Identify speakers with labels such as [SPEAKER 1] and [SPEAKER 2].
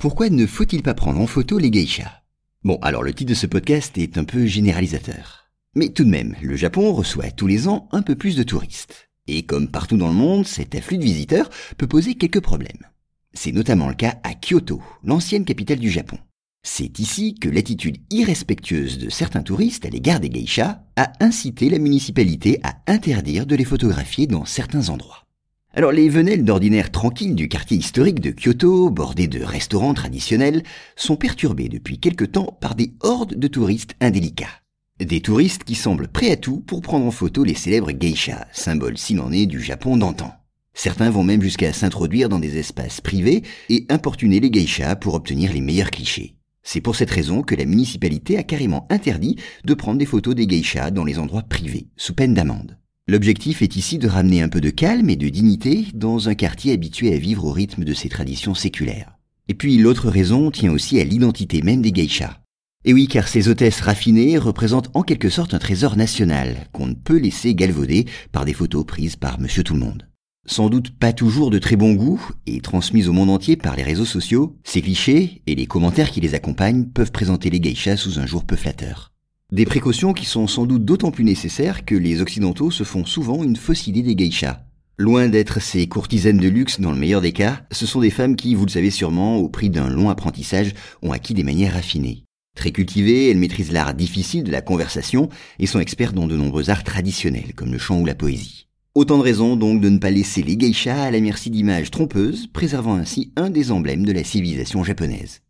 [SPEAKER 1] Pourquoi ne faut-il pas prendre en photo les geishas? Bon, alors le titre de ce podcast est un peu généralisateur. Mais tout de même, le Japon reçoit tous les ans un peu plus de touristes. Et comme partout dans le monde, cet afflux de visiteurs peut poser quelques problèmes. C'est notamment le cas à Kyoto, l'ancienne capitale du Japon. C'est ici que l'attitude irrespectueuse de certains touristes à l'égard des geishas a incité la municipalité à interdire de les photographier dans certains endroits. Alors les venelles d'ordinaire tranquilles du quartier historique de Kyoto, bordées de restaurants traditionnels, sont perturbées depuis quelque temps par des hordes de touristes indélicats. Des touristes qui semblent prêts à tout pour prendre en photo les célèbres geishas, symboles s'il en est du Japon d'antan. Certains vont même jusqu'à s'introduire dans des espaces privés et importuner les geishas pour obtenir les meilleurs clichés. C'est pour cette raison que la municipalité a carrément interdit de prendre des photos des geishas dans les endroits privés, sous peine d'amende. L'objectif est ici de ramener un peu de calme et de dignité dans un quartier habitué à vivre au rythme de ses traditions séculaires. Et puis l'autre raison tient aussi à l'identité même des geishas. Et oui, car ces hôtesses raffinées représentent en quelque sorte un trésor national qu'on ne peut laisser galvauder par des photos prises par monsieur tout le monde. Sans doute pas toujours de très bon goût et transmises au monde entier par les réseaux sociaux, ces clichés et les commentaires qui les accompagnent peuvent présenter les geishas sous un jour peu flatteur. Des précautions qui sont sans doute d'autant plus nécessaires que les Occidentaux se font souvent une fausse idée des geishas. Loin d'être ces courtisanes de luxe dans le meilleur des cas, ce sont des femmes qui, vous le savez sûrement, au prix d'un long apprentissage, ont acquis des manières raffinées. Très cultivées, elles maîtrisent l'art difficile de la conversation et sont expertes dans de nombreux arts traditionnels, comme le chant ou la poésie. Autant de raisons donc de ne pas laisser les geishas à la merci d'images trompeuses, préservant ainsi un des emblèmes de la civilisation japonaise.